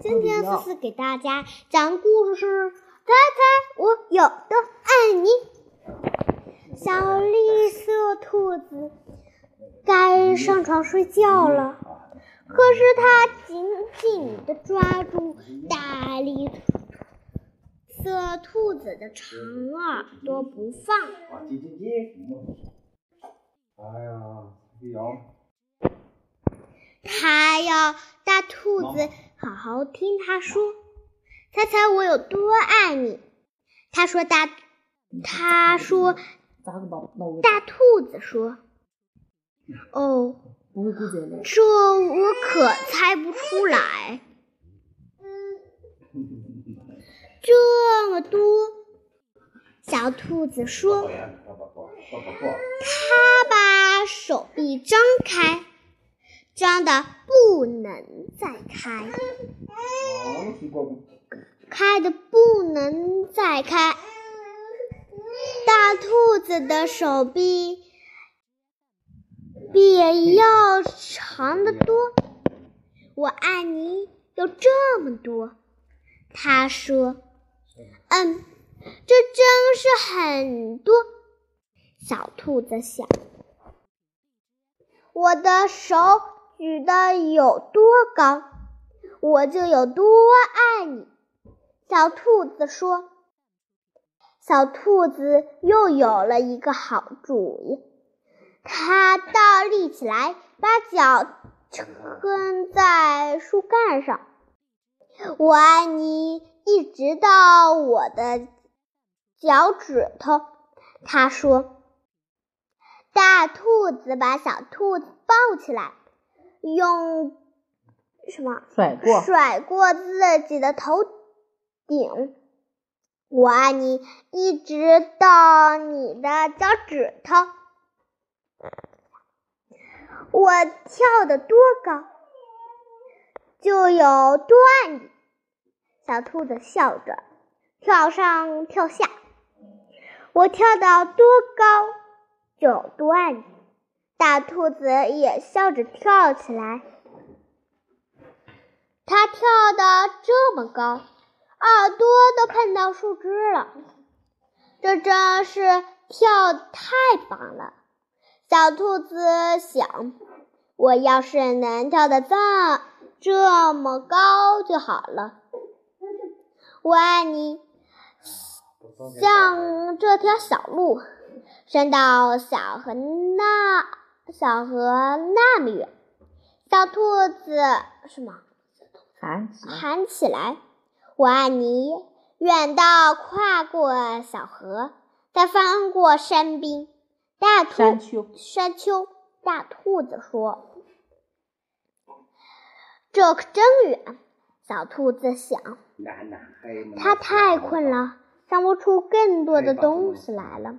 今天思思给大家讲故事，猜猜我有多爱你。小绿色兔子该上床睡觉了，可是它紧紧地抓住大绿色兔子的长耳朵不放。哎呀！它要大兔子好好听他说，猜猜我有多爱你？他说大，他说。大兔子说：“哦，这我可猜不出来。这么多。”小兔子说：“它把手臂张开，张的不能再开，开的不能再开。”大兔子的手臂比要长得多，我爱你有这么多。他说：“嗯，这真是很多。”小兔子想：“我的手举得有多高，我就有多爱你。”小兔子说。小兔子又有了一个好主意，它倒立起来，把脚撑在树干上。我爱你，一直到我的脚趾头。他说。大兔子把小兔子抱起来，用什么甩过甩过自己的头顶。我爱你，一直到你的脚趾头。我跳得多高，就有多爱你。小兔子笑着，跳上跳下。我跳到多高，就有多爱你。大兔子也笑着跳起来。它跳得这么高。耳朵都碰到树枝了，这真是跳太棒了。小兔子想：我要是能跳得这这么高就好了。我爱你，像这条小路，伸到小河那小河那么远。小兔子什么？喊喊起来。我爱你，远到跨过小河，再翻过山冰。大兔山丘，山丘。大兔子说：“这可真远。”小兔子想：“它太困了，想不出更多的东西来了。”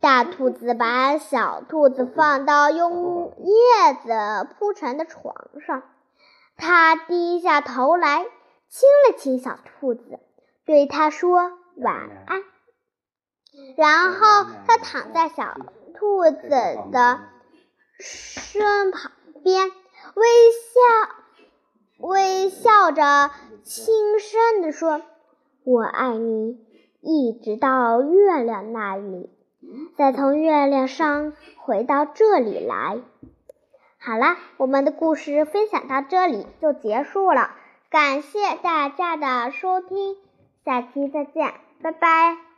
大兔子把小兔子放到用叶子铺成的床上，它低下头来。亲了亲小兔子，对它说晚安，然后它躺在小兔子的身旁边，微笑微笑着轻声地说：“我爱你，一直到月亮那里，再从月亮上回到这里来。”好了，我们的故事分享到这里就结束了。感谢大家的收听，下期再见，拜拜。